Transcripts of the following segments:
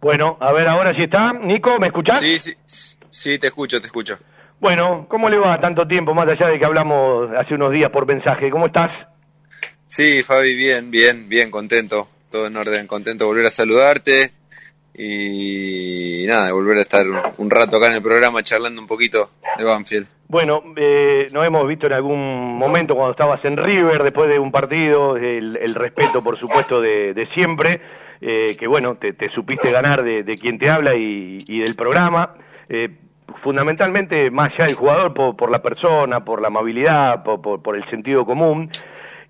Bueno, a ver ahora si está. Nico, ¿me escuchás? Sí, sí, sí, te escucho, te escucho. Bueno, ¿cómo le va tanto tiempo, más allá de que hablamos hace unos días por mensaje? ¿Cómo estás? Sí, Fabi, bien, bien, bien, contento, todo en orden, contento de volver a saludarte y nada, de volver a estar un rato acá en el programa charlando un poquito de Banfield. Bueno, eh, nos hemos visto en algún momento cuando estabas en River, después de un partido, el, respeto por supuesto de, siempre, eh, que bueno, te, supiste ganar de, quien te habla y, del programa. Eh, fundamentalmente más allá del jugador por, la persona, por la amabilidad, por, el sentido común.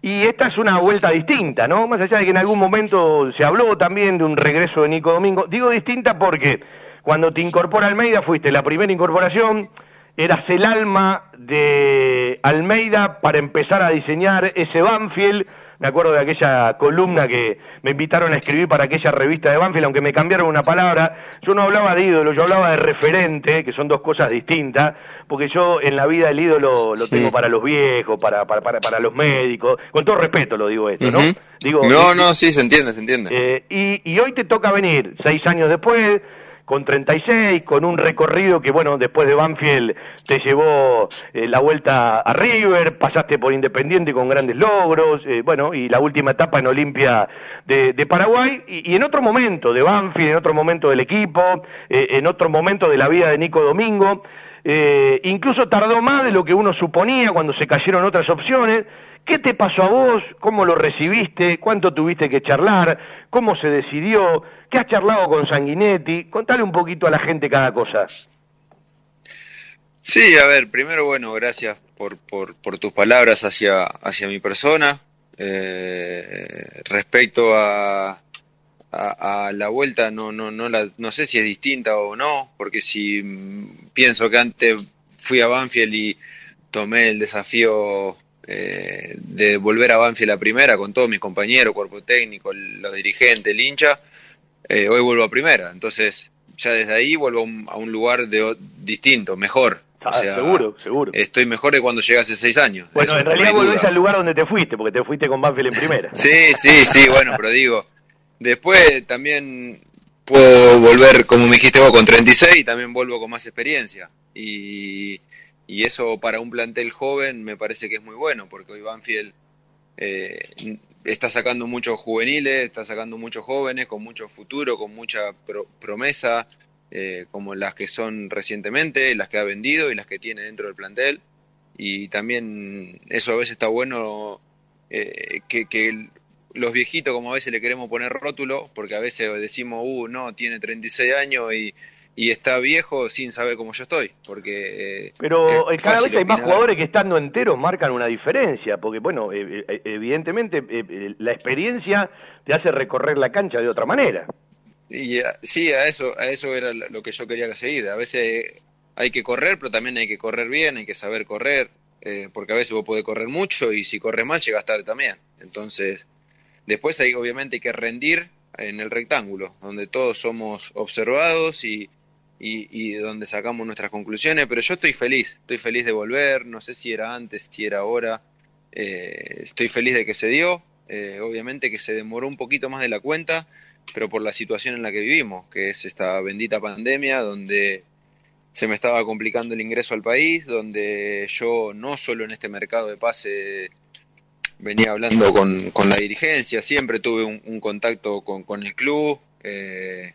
Y esta es una vuelta distinta, ¿no? Más allá de que en algún momento se habló también de un regreso de Nico Domingo. Digo distinta porque cuando te incorpora Almeida fuiste la primera incorporación, eras el alma de Almeida para empezar a diseñar ese Banfield me acuerdo de aquella columna que me invitaron a escribir para aquella revista de Banfield, aunque me cambiaron una palabra, yo no hablaba de ídolo, yo hablaba de referente, que son dos cosas distintas, porque yo en la vida el ídolo lo tengo para los viejos, para, para, para, los médicos, con todo respeto lo digo esto, ¿no? digo, no, no, sí, se entiende, se entiende. Eh, y, y hoy te toca venir, seis años después, con 36, con un recorrido que, bueno, después de Banfield te llevó eh, la vuelta a River, pasaste por Independiente con grandes logros, eh, bueno, y la última etapa en Olimpia de, Paraguay, y, en otro momento de Banfield, en otro momento del equipo, eh, en otro momento de la vida de Nico Domingo, incluso tardó más de lo que uno suponía cuando se cayeron otras opciones, ¿Qué te pasó a vos? ¿Cómo lo recibiste? ¿Cuánto tuviste que charlar? ¿Cómo se decidió? ¿Qué has charlado con Sanguinetti? Contale un poquito a la gente cada cosa. Sí, a ver, primero, bueno, gracias por, por, tus palabras hacia, hacia mi persona. Eh, respecto a, a, la vuelta, no, no, no, la, no sé si es distinta o no, porque si pienso que antes fui a Banfield y tomé el desafío eh, de volver a Banfield a primera con todos mis compañeros, cuerpo técnico, los dirigentes, el hincha, eh, hoy vuelvo a primera. Entonces, ya desde ahí vuelvo a un, lugar de, distinto, mejor. Ah, seguro, seguro. Estoy mejor de cuando llegué hace seis años. Bueno, en realidad volvés al lugar donde te fuiste, porque te fuiste con Banfield en primera. sí, sí, sí, bueno, pero digo, después también puedo volver, como me dijiste vos, con 36 y también vuelvo con más experiencia. Y, y eso para un plantel joven me parece que es muy bueno, porque hoy Banfield eh, está sacando muchos juveniles, está sacando muchos jóvenes con mucho futuro, con mucha promesa, eh, como las que son recientemente, las que ha vendido y las que tiene dentro del plantel. Y también eso a veces está bueno eh, que, que los viejitos, como a veces le queremos poner rótulo, porque a veces decimos, uh, no, tiene 36 años y y está viejo sin saber cómo yo estoy, porque... Pero eh, cada vez hay más jugadores que estando enteros marcan una diferencia, porque bueno, eh, eh, evidentemente la experiencia te hace recorrer la cancha de otra manera. Y sí, a eso, a eso era lo que yo quería seguir. A veces hay que correr, pero también hay que correr bien, hay que saber correr, porque a veces vos podés correr mucho y si corres mal llegas tarde también. Entonces, después hay obviamente hay que rendir en el rectángulo, donde todos somos observados y, y, y donde sacamos nuestras conclusiones, pero yo estoy feliz, estoy feliz de volver, no sé si era antes, si era ahora, eh, estoy feliz de que se dio, eh, obviamente que se demoró un poquito más de la cuenta, pero por la situación en la que vivimos, que es esta bendita pandemia donde se me estaba complicando el ingreso al país, donde yo no solo en este mercado de pase venía hablando con, con la dirigencia, siempre tuve un, contacto con, con, el club, eh,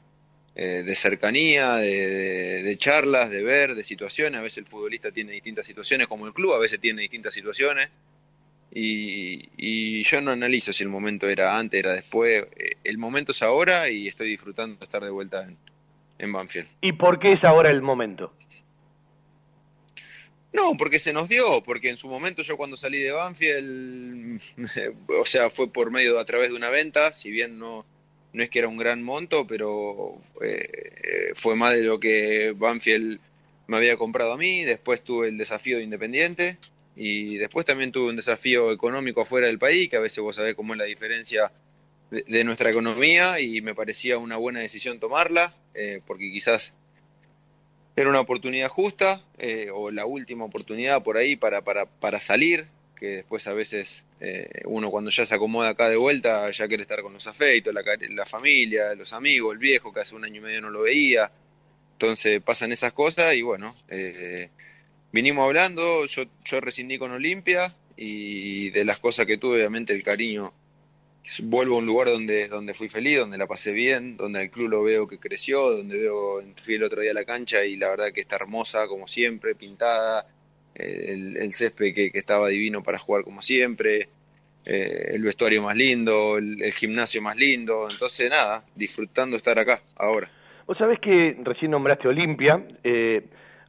eh, de cercanía, de, charlas, de ver, de situaciones. A veces el futbolista tiene distintas situaciones, como el club, a veces tiene distintas situaciones. Y, yo no analizo si el momento era antes, era después. Eh, el momento es ahora y estoy disfrutando de estar de vuelta en, en Banfield. ¿Y por qué es ahora el momento? No, porque se nos dio, porque en su momento yo cuando salí de Banfield, o sea, fue por medio a través de una venta, si bien no, no es que era un gran monto, pero eh, fue más de lo que Banfield me había comprado a mí. Después tuve el desafío de Independiente y después también tuve un desafío económico afuera del país, que a veces vos sabés cómo es la diferencia de, nuestra economía y me parecía una buena decisión tomarla, eh, porque quizás era una oportunidad justa eh, o la última oportunidad por ahí para, para, para salir, que después a veces Eh, uno cuando ya se acomoda acá de vuelta, ya quiere estar con los afeitos, la, la familia, los amigos, el viejo que hace un año y medio no lo veía. Entonces pasan esas cosas y bueno, eh, vinimos hablando, yo, yo rescindí con Olimpia y de las cosas que tuve, obviamente el cariño vuelvo a un lugar donde, donde fui feliz, donde la pasé bien, donde el club lo veo que creció, donde veo, fui el otro día a la cancha y la verdad que está hermosa como siempre, pintada, el, césped que, estaba divino para jugar como siempre, eh, el vestuario más lindo, el, gimnasio más lindo, entonces nada, disfrutando estar acá ahora. Vos sabés que recién nombraste Olimpia, eh,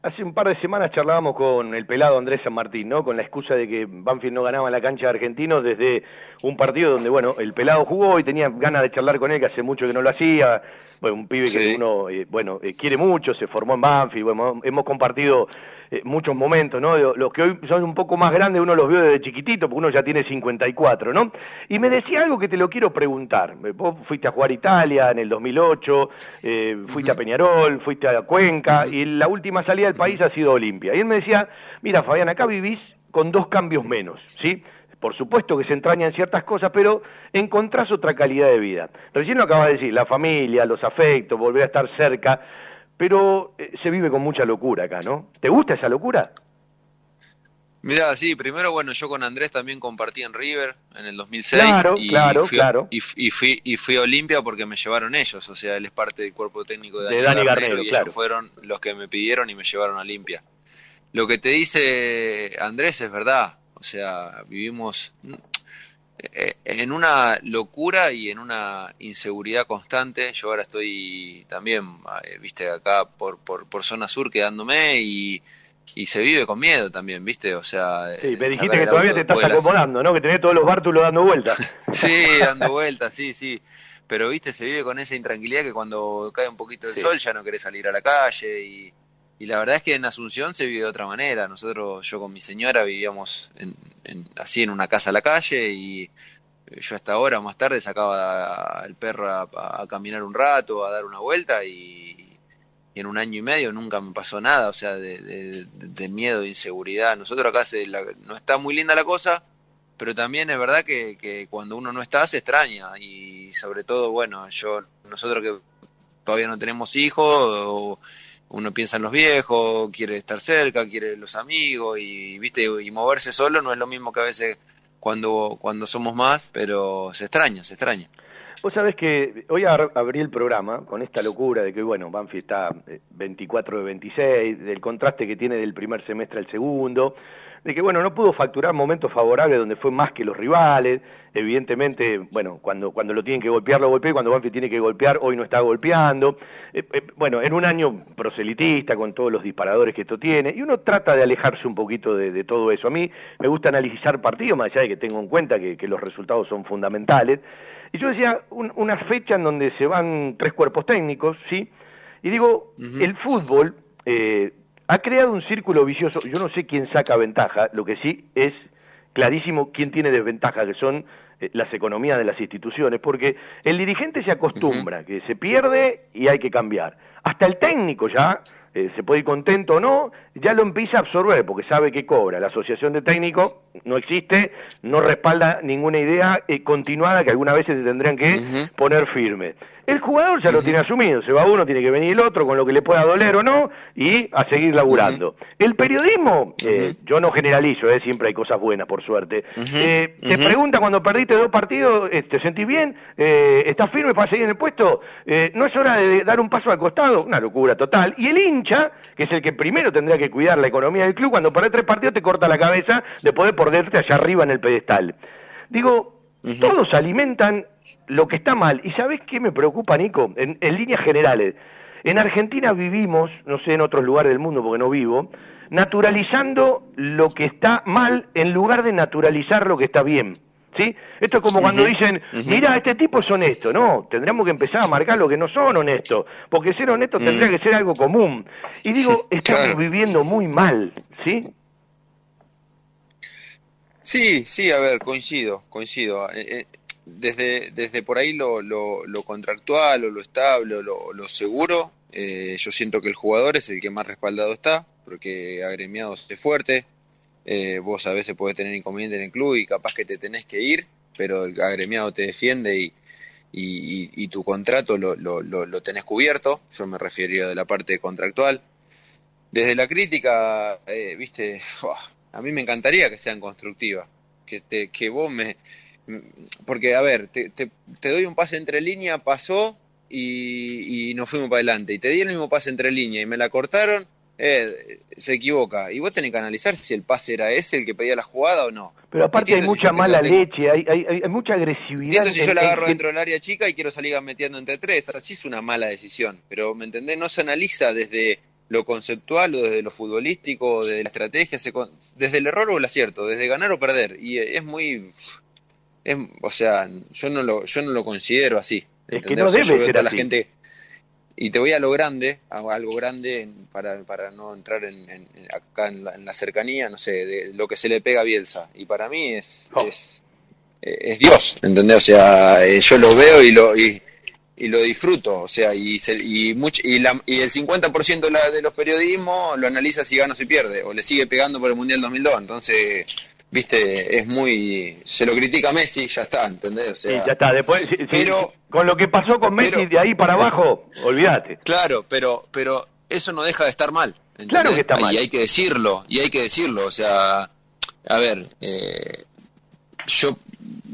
Hace un par de semanas charlábamos con el pelado Andrés San Martín, ¿no? Con la excusa de que Banfield no ganaba la cancha de Argentinos desde un partido donde, bueno, el pelado jugó y tenía ganas de charlar con él, que hace mucho que no lo hacía. Bueno, un pibe que uno, eh, bueno, eh, quiere mucho, se formó en Banfield, bueno, hemos compartido eh, muchos momentos, ¿no? Los que hoy son un poco más grandes, uno los vio desde chiquitito, porque uno ya tiene 54, ¿no? Y me decía algo que te lo quiero preguntar. Vos fuiste a jugar Italia en el 2008, eh, fuiste a Peñarol, fuiste a Cuenca, y la última salida del país ha sido Olimpia. Y él me decía, mira, Fabián, acá vivís con dos cambios menos, ¿sí? por supuesto que se entrañan ciertas cosas, pero encontrás otra calidad de vida. Recién lo acabas de decir, la familia, los afectos, volver a estar cerca, pero eh, se vive con mucha locura acá, ¿no? ¿Te gusta esa locura? Mira, sí, primero, bueno, yo con Andrés también compartí en River en el 2006. Claro, y claro, fui, claro. Y, fui, y fui a Olimpia porque me llevaron ellos, o sea, él es parte del cuerpo técnico de, Dani, Garnero, y claro. ellos fueron los que me pidieron y me llevaron a Olimpia. Lo que te dice Andrés es verdad, o sea, vivimos eh, en una locura y en una inseguridad constante. Yo ahora estoy también, eh, viste, acá por, por, por zona sur quedándome y, y se vive con miedo también, viste, o sea... Sí, me dijiste que todavía te estás acomodando, ¿no? Que tenés todos los bártulos dando vueltas. sí, dando vueltas, sí, sí. Pero, viste, se vive con esa intranquilidad que cuando cae un poquito el sol ya no querés salir a la calle y y la verdad es que en Asunción se vive de otra manera. Nosotros, yo con mi señora vivíamos en, así en una casa a la calle y yo hasta ahora más tarde sacaba al perro a, caminar un rato, a dar una vuelta y, en un año y medio nunca me pasó nada, o sea, de, miedo, de inseguridad. Nosotros acá se, no está muy linda la cosa, pero también es verdad que, que cuando uno no está se extraña y sobre todo, bueno, yo nosotros que todavía no tenemos hijos uno piensa en los viejos, quiere estar cerca, quiere los amigos y viste y moverse solo no es lo mismo que a veces cuando cuando somos más, pero se extraña, se extraña. Vos sabés que hoy abrí el programa con esta locura de que, bueno, Banfi está 24 eh, de 26, del contraste que tiene del primer semestre al segundo, de que, bueno, no pudo facturar momentos favorables donde fue más que los rivales, evidentemente, bueno, cuando, cuando lo tienen que golpear, lo golpea, y cuando Banfield tiene que golpear, hoy no está golpeando, eh, eh, bueno, en un año proselitista, con todos los disparadores que esto tiene, y uno trata de alejarse un poquito de, todo eso. A mí me gusta analizar partidos, más allá de que tengo en cuenta que, los resultados son fundamentales, y yo decía, una fecha en donde se van tres cuerpos técnicos, ¿sí? Y digo, el fútbol... Eh, ha creado un círculo vicioso. Yo no sé quién saca ventaja, lo que sí es clarísimo quién tiene desventaja, que son eh, las economías de las instituciones, porque el dirigente se acostumbra, que se pierde y hay que cambiar. Hasta el técnico ya, eh, se puede ir contento o no, ya lo empieza a absorber, porque sabe que cobra. La asociación de técnicos no existe, no respalda ninguna idea eh, continuada que algunas veces se tendrían que poner firme. El jugador ya lo tiene asumido, se va uno, tiene que venir el otro, con lo que le pueda doler o no, y a seguir laburando. El periodismo, eh, yo no generalizo, siempre hay cosas buenas, por suerte. Te pregunta cuando perdiste dos partidos, ¿te sentís bien? ¿Estás firme para seguir en el puesto? ¿No es hora de dar un paso al costado? Una locura total. Y el hincha, que es el que primero tendría que cuidar la economía del club, cuando perdés tres partidos te corta la cabeza de poder perderte allá arriba en el pedestal. Digo, todos alimentan lo que está mal. ¿Y sabes qué me preocupa, Nico? En, líneas generales. En Argentina vivimos, no sé en otros lugares del mundo porque no vivo, naturalizando lo que está mal en lugar de naturalizar lo que está bien. ¿Sí? Esto es como cuando dicen, mira, este tipo es honesto. No, tendríamos que empezar a marcar lo que no son honestos, porque ser honesto tendría que ser algo común. Y digo, estamos viviendo muy mal, ¿sí? Sí, sí, a ver, coincido, coincido. Eh, eh, desde, desde por ahí lo, lo, lo contractual o lo estable o lo, lo seguro, eh, yo siento que el jugador es el que más respaldado está, porque agremiado es fuerte, eh, vos a veces podés tener inconveniente en el club y capaz que te tenés que ir, pero el agremiado te defiende y, y, tu contrato lo, lo, lo, tenés cubierto, yo me refiero de la parte contractual. Desde la crítica, eh, viste, a mí me encantaría que sean constructivas, que, te, que vos me... Porque, a ver, te, te, doy un pase entre línea, pasó y, y nos fuimos para adelante. Y te di el mismo pase entre línea y me la cortaron eh, se equivoca. Y vos tenés que analizar si el pase era ese el que pedía la jugada o no. Pero aparte hay mucha mala leche, hay, hay, hay, mucha agresividad. si yo la agarro dentro del área chica y quiero salir metiendo entre tres, así es una mala decisión. Pero, ¿me entendés? No se analiza desde lo conceptual o desde lo futbolístico, o desde la estrategia, desde el error o el acierto, desde ganar o perder. Y es muy... Es, o sea, yo no lo, yo no lo considero así. Es que no debe ser la gente y te voy a lo grande, a algo grande para, para no entrar en, acá en la, cercanía, no sé, de lo que se le pega a Bielsa. Y para mí es, oh. es, es, Dios, ¿entendés? O sea, eh, yo lo veo y lo, y, lo disfruto, o sea, y, y, mucho, y, la, y el 50% de, la, de los periodismos lo analiza si gana o si pierde, o le sigue pegando por el Mundial 2002. Entonces, viste, es muy. Se lo critica a Messi, ya está, ¿entendés? O sea, ya está, después. pero, con lo que pasó con Messi de ahí para abajo, olvídate. Claro, pero, pero eso no deja de estar mal. Claro que está mal. Y hay que decirlo, y hay que decirlo, o sea, a ver, eh, yo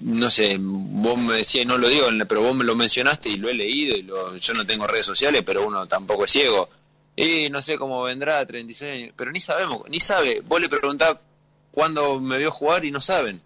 no sé, vos me decías, no lo digo, pero vos me lo mencionaste y lo he leído, y lo, yo no tengo redes sociales, pero uno tampoco es ciego. Y no sé cómo vendrá a 36 años, pero ni sabemos, ni sabe. Vos le preguntás cuándo me vio jugar y no saben.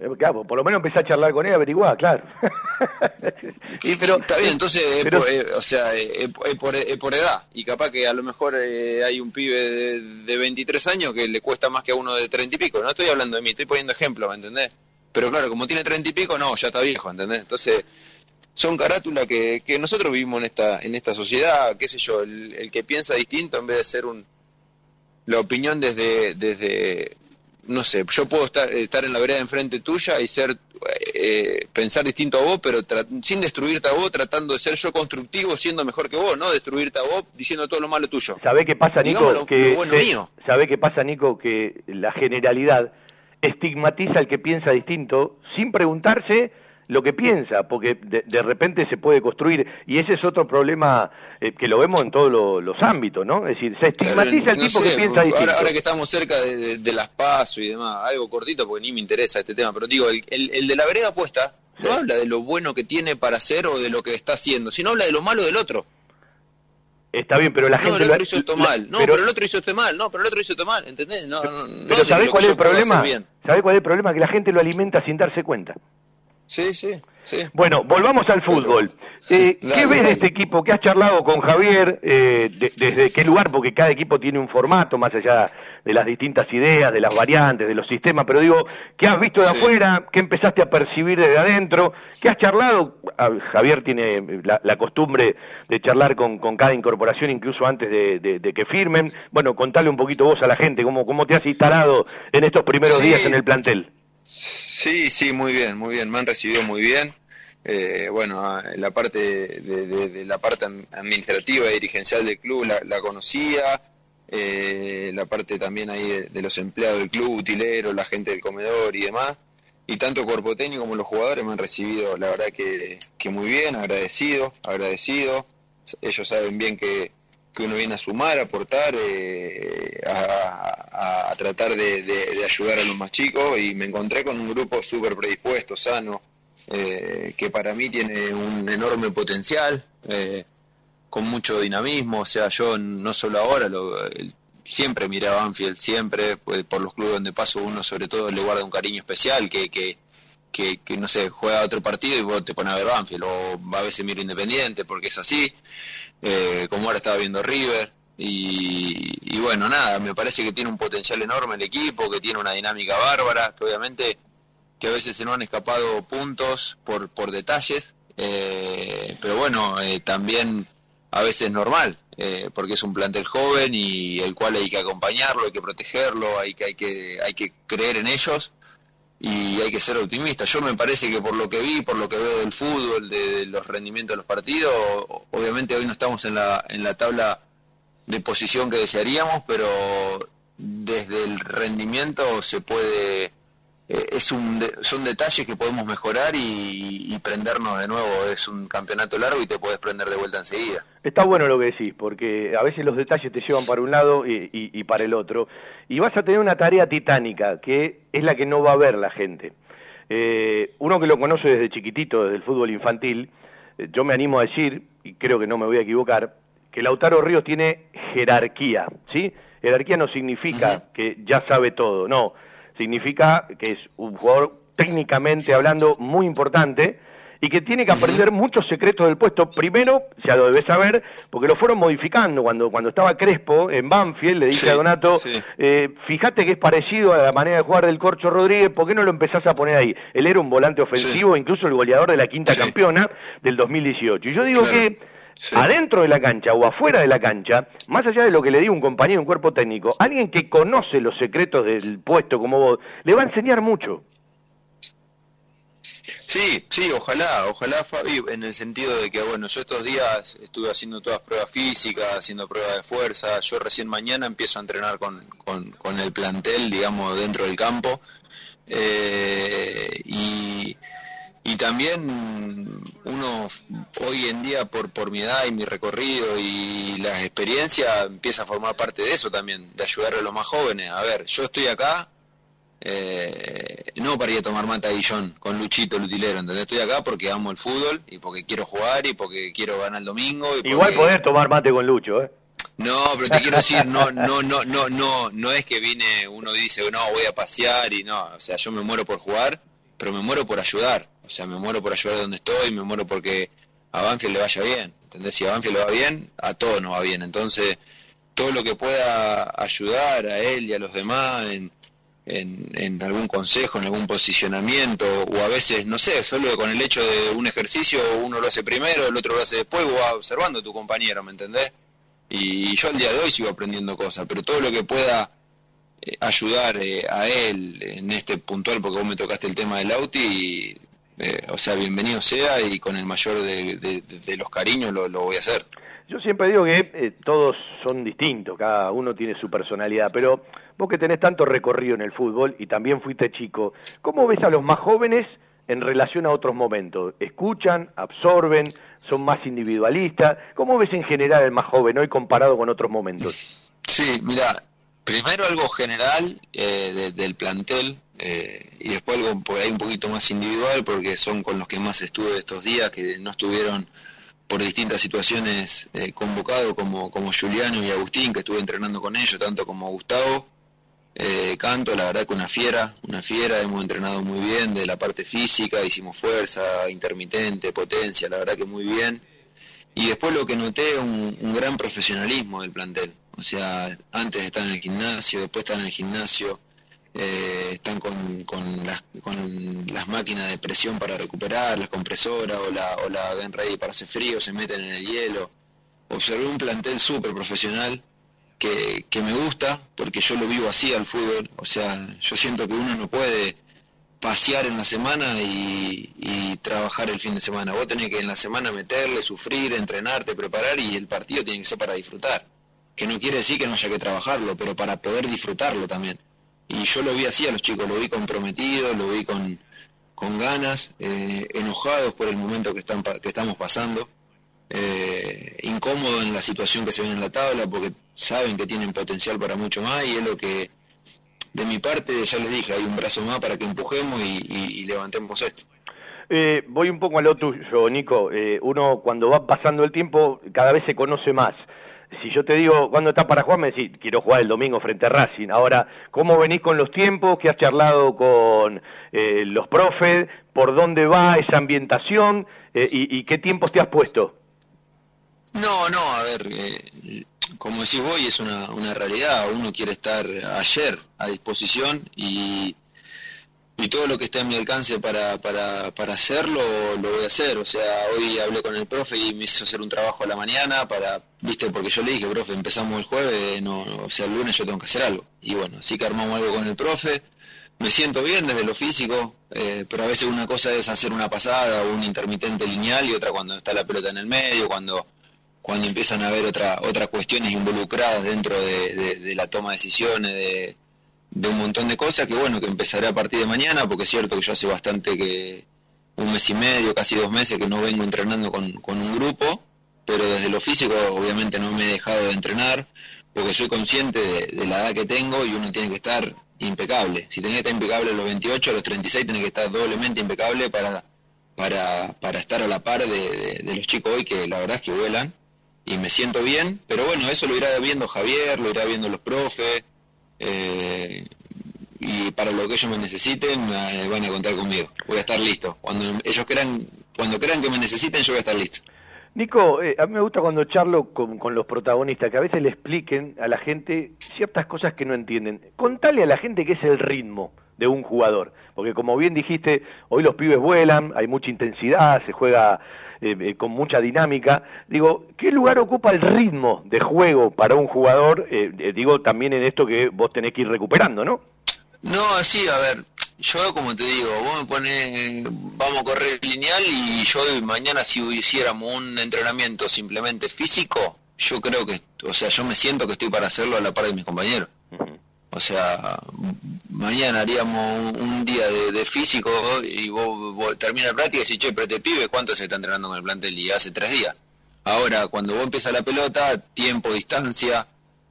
Eh, claro, por lo menos empecé a charlar con él, averiguar, claro. y, pero, Está bien, entonces, eh, o sea, es, por, por, edad. Y capaz que a lo mejor eh, hay un pibe de, de, 23 años que le cuesta más que a uno de 30 y pico. No estoy hablando de mí, estoy poniendo ejemplos, ¿me entendés? Pero claro, como tiene 30 y pico, no, ya está viejo, ¿entendés? Entonces, son carátulas que, que nosotros vivimos en esta, en esta sociedad, qué sé yo, el, el que piensa distinto en vez de ser un la opinión desde, desde no sé, yo puedo estar, estar en la vereda enfrente tuya y ser eh, pensar distinto a vos, pero sin destruirte a vos, tratando de ser yo constructivo, siendo mejor que vos, no destruirte a vos diciendo todo lo malo tuyo. ¿Sabe qué pasa, Nico? que, ¿Sabe qué pasa, Nico? Que la generalidad estigmatiza al que piensa distinto sin preguntarse lo que piensa, porque de, repente se puede construir, y ese es otro problema eh, que lo vemos en todos los ámbitos, ¿no? Es decir, se estigmatiza el tipo que piensa ahora, ahora, que estamos cerca de, las pasos y demás, algo cortito porque ni me interesa este tema, pero digo, el, de la vereda puesta no habla de lo bueno que tiene para hacer o de lo que está haciendo, sino habla de lo malo del otro. Está bien, pero la gente... No, el otro hizo esto mal. No, pero, el otro hizo esto mal. No, pero el otro hizo esto mal. ¿Entendés? No, no, pero ¿sabés cuál es el problema? ¿Sabés cuál es el problema? Que la gente lo alimenta sin darse cuenta. Sí, sí, sí. Bueno, volvamos al fútbol. Eh, ¿Qué ves de este equipo? ¿Qué has charlado con Javier? Eh, ¿Desde qué lugar? Porque cada equipo tiene un formato, más allá de las distintas ideas, de las variantes, de los sistemas, pero digo, ¿qué has visto de afuera? ¿Qué empezaste a percibir desde adentro? ¿Qué has charlado? Ah, Javier tiene la, costumbre de charlar con, cada incorporación, incluso antes de, que firmen. Bueno, contale un poquito vos a la gente, ¿cómo, cómo te has instalado en estos primeros días en el plantel? Sí, sí, muy bien, muy bien. Me han recibido muy bien. Eh, bueno, la parte de, la parte administrativa y dirigencial del club la, conocía, eh, la parte también ahí de, los empleados del club, utileros, la gente del comedor y demás. Y tanto cuerpo técnico como los jugadores me han recibido, la verdad que muy bien, agradecido, agradecido. Ellos saben bien que, que uno viene a sumar, a aportar, eh, a, tratar de, ayudar a los más chicos y me encontré con un grupo súper predispuesto, sano, eh, que para mí tiene un enorme potencial, eh, con mucho dinamismo, o sea, yo no solo ahora, lo, siempre miraba a Banfield, siempre, pues, por los clubes donde paso uno sobre todo le guarda un cariño especial, que, que, que, no sé, juega otro partido y vos te pones a ver Banfield, o a veces miro Independiente, porque es así eh, como ahora estaba viendo River. Y, bueno, nada, me parece que tiene un potencial enorme el equipo, que tiene una dinámica bárbara, que obviamente que a veces se nos han escapado puntos por, por detalles, eh, pero bueno, eh, también a veces normal, eh, porque es un plantel joven y el cual hay que acompañarlo, hay que protegerlo, hay que, hay que, hay que creer en ellos y hay que ser optimista. Yo me parece que por lo que vi, por lo que veo del fútbol, de, los rendimientos de los partidos, obviamente hoy no estamos en la, en la tabla de posición que desearíamos, pero desde el rendimiento se puede es un son detalles que podemos mejorar y, prendernos de nuevo. Es un campeonato largo y te puedes prender de vuelta enseguida. Está bueno lo que decís, porque a veces los detalles te llevan para un lado y, para el otro. Y vas a tener una tarea titánica, que es la que no va a ver la gente. Eh, uno que lo conoce desde chiquitito, desde el fútbol infantil, eh, yo me animo a decir, y creo que no me voy a equivocar, que Lautaro Ríos tiene jerarquía, ¿sí? Jerarquía no significa que ya sabe todo, no significa que es un jugador técnicamente hablando muy importante y que tiene que aprender muchos secretos del puesto. Primero, ya lo debes saber, porque lo fueron modificando. Cuando, cuando estaba Crespo en Banfield, le dije a Donato, eh, fíjate que es parecido a la manera de jugar del Corcho Rodríguez, ¿por qué no lo empezás a poner ahí? Él era un volante ofensivo, incluso el goleador de la quinta campeona del 2018. Y yo digo que adentro de la cancha o afuera de la cancha, más allá de lo que le diga un compañero, un cuerpo técnico, alguien que conoce los secretos del puesto como vos, le va a enseñar mucho. Sí, sí, ojalá, ojalá Fabi, en el sentido de que, bueno, yo estos días estuve haciendo todas pruebas físicas, haciendo pruebas de fuerza, yo recién mañana empiezo a entrenar con, con, el plantel, digamos, dentro del campo, eh, y y también uno hoy en día por, por mi edad y mi recorrido y las experiencias empieza a formar parte de eso también, de ayudar a los más jóvenes. A ver, yo estoy acá eh, no para ir a tomar mata Guillón con Luchito, Lutilero, ¿entendés? Estoy acá porque amo el fútbol y porque quiero jugar y porque quiero ganar el domingo. Igual poder tomar mate con Lucho, ¿eh? No, pero te quiero decir, no, no, no, no, no, no es que vine, uno dice, no, voy a pasear y no, o sea, yo me muero por jugar, pero me muero por ayudar. O sea, me muero por ayudar donde estoy, me muero porque a Banfield le vaya bien. ¿Entendés? Si a Banfield le va bien, a todos nos va bien. Entonces, todo lo que pueda ayudar a él y a los demás en, en, algún consejo, en algún posicionamiento, o a veces, no sé, solo con el hecho de un ejercicio, uno lo hace primero, el otro lo hace después, vos vas observando a tu compañero, ¿me entendés? Y yo al día de hoy sigo aprendiendo cosas, pero todo lo que pueda eh, ayudar eh, a él en este puntual, porque vos me tocaste el tema del Auti, eh, o sea, bienvenido sea y con el mayor de, los cariños lo, voy a hacer. Yo siempre digo que eh, todos son distintos, cada uno tiene su personalidad, pero vos que tenés tanto recorrido en el fútbol y también fuiste chico, ¿cómo ves a los más jóvenes en relación a otros momentos? ¿Escuchan, absorben, son más individualistas? ¿Cómo ves en general el más joven hoy comparado con otros momentos? Sí, mira, primero algo general eh, del plantel, eh, y después algo por ahí un poquito más individual, porque son con los que más estuve estos días, que no estuvieron por distintas situaciones eh, convocados, como, como Juliano y Agustín, que estuve entrenando con ellos, tanto como Gustavo. Eh, Canto, la verdad que una fiera, una fiera, hemos entrenado muy bien de la parte física, hicimos fuerza, intermitente, potencia, la verdad que muy bien. Y después lo que noté, un, un gran profesionalismo del plantel. O sea, antes de estar en el gimnasio, después estar en el gimnasio, eh, están con, con, las, con las máquinas de presión para recuperar, las compresoras o la, o la Ready para hacer frío, se meten en el hielo. Observé un plantel súper profesional que, que me gusta porque yo lo vivo así al fútbol. O sea, yo siento que uno no puede pasear en la semana y, y, trabajar el fin de semana. Vos tenés que en la semana meterle, sufrir, entrenarte, preparar y el partido tiene que ser para disfrutar. Que no quiere decir que no haya que trabajarlo, pero para poder disfrutarlo también y yo lo vi así a los chicos, lo vi comprometidos, lo vi con, con ganas, eh, enojados por el momento que, están, que estamos pasando, eh, incómodos en la situación que se viene en la tabla porque saben que tienen potencial para mucho más y es lo que de mi parte ya les dije, hay un brazo más para que empujemos y, levantemos esto. Eh, voy un poco a lo tuyo, Nico. Eh, uno cuando va pasando el tiempo cada vez se conoce más si yo te digo, ¿cuándo está para jugar? Me decís, quiero jugar el domingo frente a Racing. Ahora, ¿cómo venís con los tiempos? ¿Qué has charlado con eh, los profes? ¿Por dónde va esa ambientación? Eh, y, qué tiempos te has puesto? No, no, a ver, eh, como decís vos, es una, una realidad. Uno quiere estar ayer a disposición y y todo lo que está en mi alcance para, para, para hacerlo, lo voy a hacer. O sea, hoy hablé con el profe y me hizo hacer un trabajo a la mañana para, viste, porque yo le dije, profe, empezamos el jueves, no, o sea, el lunes yo tengo que hacer algo. Y bueno, así que armamos algo con el profe. Me siento bien desde lo físico, eh, pero a veces una cosa es hacer una pasada o un intermitente lineal y otra cuando está la pelota en el medio, cuando cuando empiezan a haber otra, otras cuestiones involucradas dentro de, la toma de decisiones, de, un montón de cosas que bueno, que empezaré a partir de mañana, porque es cierto que yo hace bastante que un mes y medio, casi dos meses que no vengo entrenando con, un grupo, pero desde lo físico obviamente no me he dejado de entrenar, porque soy consciente de, la edad que tengo y uno tiene que estar impecable. Si tenés que estar impecable a los 28, a los 36 tenés que estar doblemente impecable para, para, para estar a la par de, los chicos hoy que la verdad es que vuelan y me siento bien, pero bueno, eso lo irá viendo Javier, lo irá viendo los profes, eh, y para lo que ellos me necesiten eh, van a contar conmigo. Voy a estar listo. Cuando ellos crean, cuando crean que me necesiten, yo voy a estar listo. Nico, eh, a mí me gusta cuando charlo con, los protagonistas, que a veces le expliquen a la gente ciertas cosas que no entienden. Contale a la gente qué es el ritmo de un jugador, porque como bien dijiste, hoy los pibes vuelan, hay mucha intensidad, se juega eh, eh, con mucha dinámica. Digo, ¿qué lugar ocupa el ritmo de juego para un jugador? Eh, digo, también en esto que vos tenés que ir recuperando, ¿no? No, sí, a ver, yo como te digo, vos me pones, vamos a correr lineal y yo mañana si hiciéramos un entrenamiento simplemente físico, yo creo que, o sea, yo me siento que estoy para hacerlo a la par de mis compañeros. O sea, mañana haríamos un, día de, físico y vos, vos terminas la práctica y decís, che, pero este pibe, ¿cuánto se está entrenando con el plantel? Y hace tres días. Ahora, cuando vos empiezas la pelota, tiempo, distancia,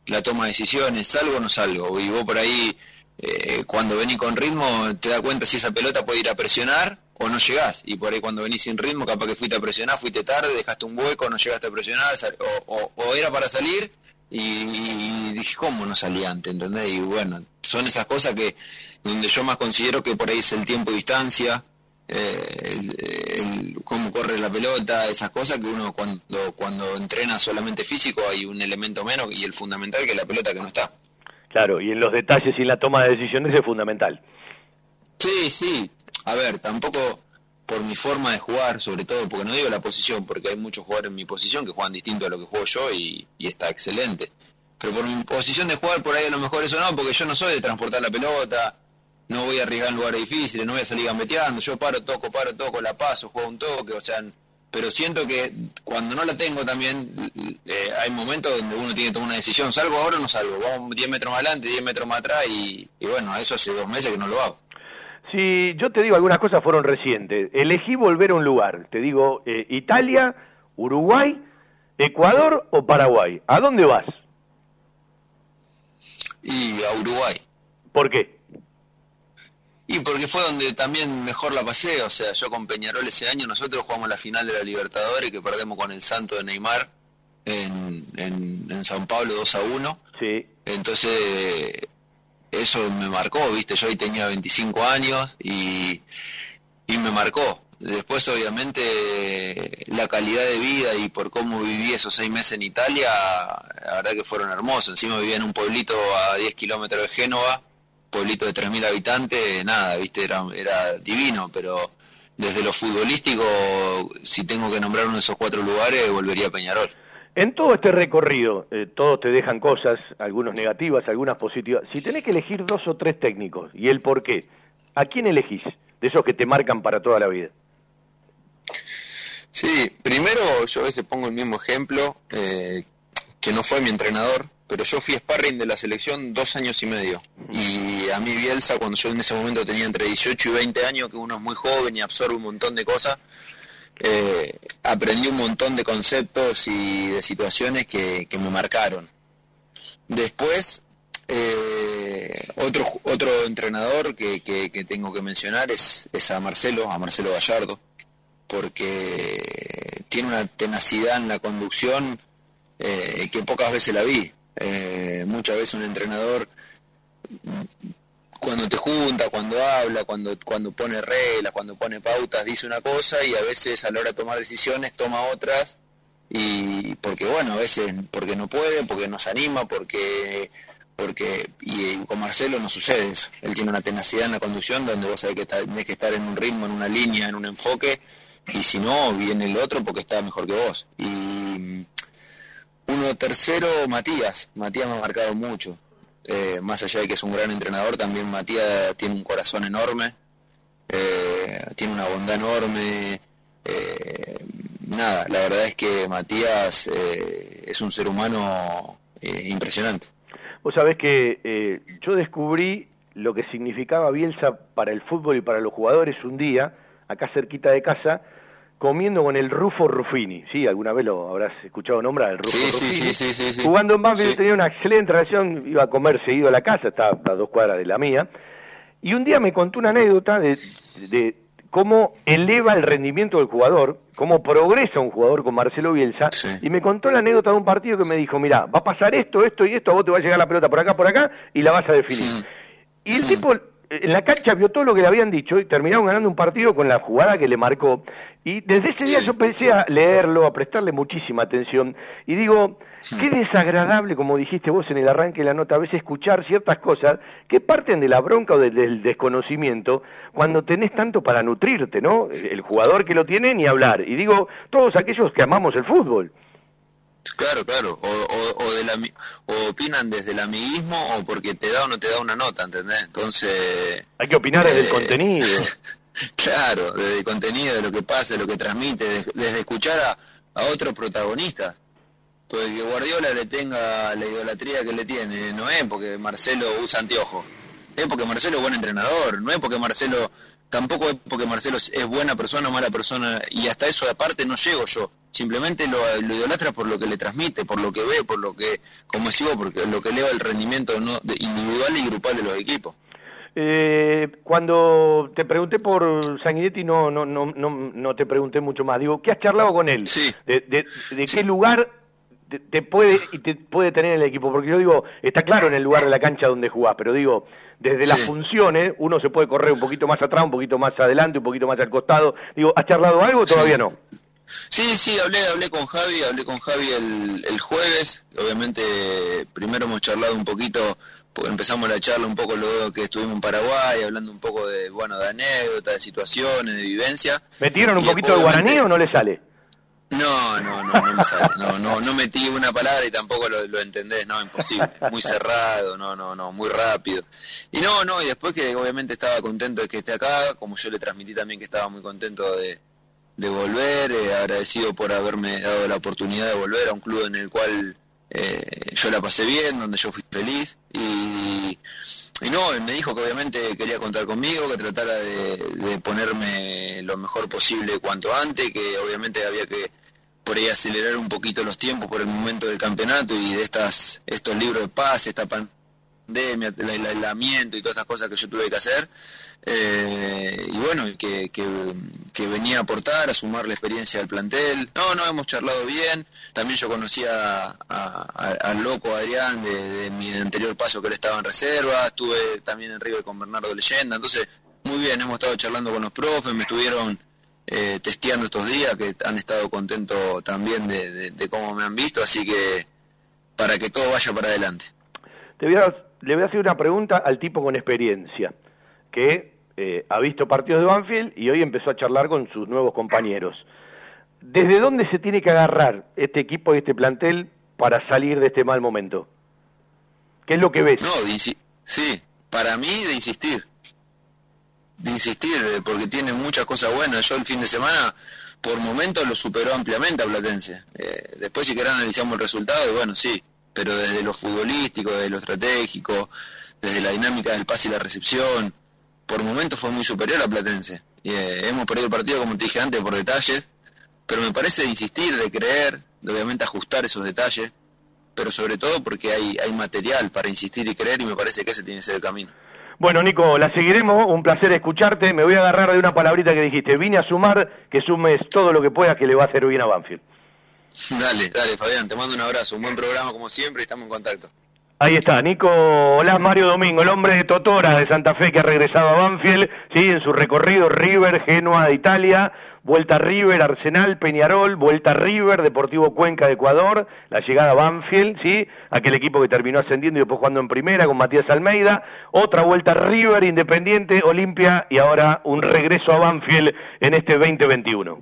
la toma de decisiones, salgo o no salgo. Y vos por ahí, eh, cuando venís con ritmo, te das cuenta si esa pelota puede ir a presionar o no llegás. Y por ahí cuando venís sin ritmo, capaz que fuiste a presionar, fuiste tarde, dejaste un hueco, no llegaste a presionar, o, era para salir y, dije, ¿cómo no salía antes? ¿Entendés? Y bueno, son esas cosas que donde yo más considero que por ahí es el tiempo distancia, eh, cómo corre la pelota, esas cosas que uno cuando, cuando entrena solamente físico hay un elemento menos y el fundamental que es la pelota que no está. Claro, y en los detalles y en la toma de decisiones es fundamental. Sí, sí. A ver, tampoco por mi forma de jugar, sobre todo, porque no digo la posición, porque hay muchos jugadores en mi posición que juegan distinto a lo que juego yo y, está excelente. Pero por mi posición de jugar, por ahí a lo mejor eso no, porque yo no soy de transportar la pelota, no voy a arriesgar en lugares difíciles, no voy a salir gambeteando, yo paro, toco, paro, toco, la paso, juego un toque, o sea, pero siento que cuando no la tengo también eh, hay momentos donde uno tiene que tomar una decisión, salgo ahora o no salgo, vamos 10 metros más adelante, 10 metros más atrás y, y bueno, eso hace dos meses que no lo hago. Si yo te digo, algunas cosas fueron recientes. Elegí volver a un lugar. Te digo, eh, Italia, Uruguay, Ecuador o Paraguay. ¿A dónde vas? Y a Uruguay. ¿Por qué? Y porque fue donde también mejor la pasé. O sea, yo con Peñarol ese año, nosotros jugamos la final de la Libertadores que perdemos con el Santo de Neymar en, en, en San Pablo 2 a 1. Sí. Entonces eso me marcó, viste, yo ahí tenía 25 años y, y me marcó. Después, obviamente, la calidad de vida y por cómo viví esos seis meses en Italia, la verdad que fueron hermosos. Encima vivía en un pueblito a 10 kilómetros de Génova, pueblito de 3.000 habitantes, nada, viste, era, era divino, pero desde lo futbolístico, si tengo que nombrar uno de esos cuatro lugares, volvería a Peñarol. En todo este recorrido, eh, todos te dejan cosas, algunos negativas, algunas positivas. Si tenés que elegir dos o tres técnicos y el por qué, ¿a quién elegís? De esos que te marcan para toda la vida. Sí, primero yo a veces pongo el mismo ejemplo, eh, que no fue mi entrenador, pero yo fui sparring de la selección dos años y medio. Y a mí Bielsa, cuando yo en ese momento tenía entre 18 y 20 años, que uno es muy joven y absorbe un montón de cosas, eh, aprendí un montón de conceptos y de situaciones que, me marcaron. Después, eh, otro, otro entrenador que, tengo que mencionar es, es, a Marcelo, a Marcelo Gallardo, porque tiene una tenacidad en la conducción eh, que pocas veces la vi. Muchas veces un entrenador cuando te junta, cuando habla, cuando, cuando pone reglas, cuando pone pautas, dice una cosa y a veces a la hora de tomar decisiones toma otras y porque bueno, a veces porque no puede, porque nos anima, porque porque y con Marcelo no sucede eso. Él tiene una tenacidad en la conducción donde vos sabés que tenés que estar en un ritmo, en una línea, en un enfoque y si no viene el otro porque está mejor que vos. Y uno tercero, Matías. Matías me ha marcado mucho. Eh, más allá de que es un gran entrenador, también Matías tiene un corazón enorme, eh, tiene una bondad enorme, eh, nada, la verdad es que Matías eh, es un ser humano eh, impresionante. Vos sabés que yo descubrí lo que significaba Bielsa para el fútbol y para los jugadores un día, acá cerquita de casa, comiendo con el Rufo Ruffini. Sí, alguna vez lo habrás escuchado nombrar, el Rufo Ruffini. Sí, sí, sí, Jugando en Banfield tenía una excelente relación, iba a comer seguido a la casa, estaba a dos cuadras de la mía. Y un día me contó una anécdota de, de cómo eleva el rendimiento del jugador, cómo progresa un jugador con Marcelo Bielsa, y me contó la anécdota de un partido que me dijo, mira, va a pasar esto, esto y esto, a vos te va a llegar la pelota por acá, por acá, y la vas a definir. Y el tipo en la cancha vio todo lo que le habían dicho y terminaron ganando un partido con la jugada que le marcó. Y desde ese día yo empecé a leerlo, a prestarle muchísima atención. Y digo, qué desagradable, como dijiste vos en el arranque de la nota, a veces escuchar ciertas cosas que parten de la bronca o del desconocimiento cuando tenés tanto para nutrirte, ¿no? El jugador que lo tiene, ni hablar. Y digo, todos aquellos que amamos el fútbol. Claro, claro, o, o, de la, o opinan desde el amiguismo o porque te da o no te da una nota, ¿entendés? Entonces... Hay que opinar desde el eh, contenido. claro, desde el contenido, de lo que pasa, de lo que transmite, desde, escuchar a, a otros protagonistas. Porque Guardiola le tenga la idolatría que le tiene, no es porque Marcelo usa anteojos, es porque Marcelo es buen entrenador, no es porque Marcelo, tampoco es porque Marcelo es buena persona o mala persona, y hasta eso aparte no llego yo simplemente lo, lo, idolatra por lo que le transmite, por lo que ve, por lo que, como decimos, porque lo que eleva el rendimiento ¿no? individual y grupal de los equipos. Eh, cuando te pregunté por Sanguinetti no, no, no, no, no te pregunté mucho más. Digo, ¿qué has charlado con él? Sí. ¿De, de, qué lugar te, puede y te puede tener el equipo? Porque yo digo, está claro en el lugar de la cancha donde jugás, pero digo, desde las funciones uno se puede correr un poquito más atrás, un poquito más adelante, un poquito más al costado. Digo, ¿has charlado algo o todavía no? Sí, sí, hablé, hablé con Javi, hablé con Javi el, el jueves. Obviamente, primero hemos charlado un poquito, empezamos la charla un poco luego que estuvimos en Paraguay, hablando un poco de, bueno, de anécdotas, de situaciones, de vivencia. ¿Metieron un poquito de guaraní o no le sale? No, no, no, no me sale. No, no, no metí una palabra y tampoco lo, lo entendés, no, imposible. Muy cerrado, no, no, no, muy rápido. Y no, no, y después que obviamente estaba contento de que esté acá, como yo le transmití también que estaba muy contento de, de volver, eh, agradecido por haberme dado la oportunidad de volver a un club en el cual eh, yo la pasé bien, donde yo fui feliz. Y, y no, me dijo que obviamente quería contar conmigo, que tratara de, ponerme lo mejor posible cuanto antes, que obviamente había que por ahí acelerar un poquito los tiempos por el momento del campeonato y de estas estos libros de paz, esta pandemia, el aislamiento y todas estas cosas que yo tuve que hacer. Eh, y bueno, que, que, venía a aportar, a sumar la experiencia del plantel. No, no, hemos charlado bien. También yo conocía al loco Adrián de, mi anterior paso que él estaba en reserva. Estuve también en River con Bernardo Leyenda. Entonces, muy bien, hemos estado charlando con los profes, me estuvieron eh, testeando estos días, que han estado contentos también de, cómo me han visto. Así que, para que todo vaya para adelante. Te voy le voy a hacer una pregunta al tipo con experiencia que eh, ha visto partidos de Banfield y hoy empezó a charlar con sus nuevos compañeros. ¿Desde dónde se tiene que agarrar este equipo y este plantel para salir de este mal momento? ¿Qué es lo que ves? No, sí, para mí de insistir. De insistir, eh, porque tiene muchas cosas buenas. Yo el fin de semana, por momentos, lo superó ampliamente a Platense. Eh, después, si querés, analizamos el resultado, y bueno, sí, pero desde lo futbolístico, desde lo estratégico, desde la dinámica del pase y la recepción, por momentos fue muy superior a Platense. Eh, hemos perdido el partido, como te dije antes, por detalles, pero me parece de insistir, de creer, de obviamente ajustar esos detalles, pero sobre todo porque hay, hay material para insistir y creer y me parece que ese tiene que ser el camino. Bueno, Nico, la seguiremos, un placer escucharte. Me voy a agarrar de una palabrita que dijiste. Vine a sumar, que sumes todo lo que puedas que le va a hacer bien a Banfield. Dale, dale, Fabián, te mando un abrazo, un buen programa como siempre y estamos en contacto. Ahí está, Nico Hola, Mario Domingo, el hombre de Totora de Santa Fe que ha regresado a Banfield, sí, en su recorrido River, Genoa Italia, Vuelta River, Arsenal, Peñarol, Vuelta River, Deportivo Cuenca de Ecuador, la llegada a Banfield, sí, aquel equipo que terminó ascendiendo y después jugando en primera con Matías Almeida, otra Vuelta River, Independiente, Olimpia y ahora un regreso a Banfield en este 2021.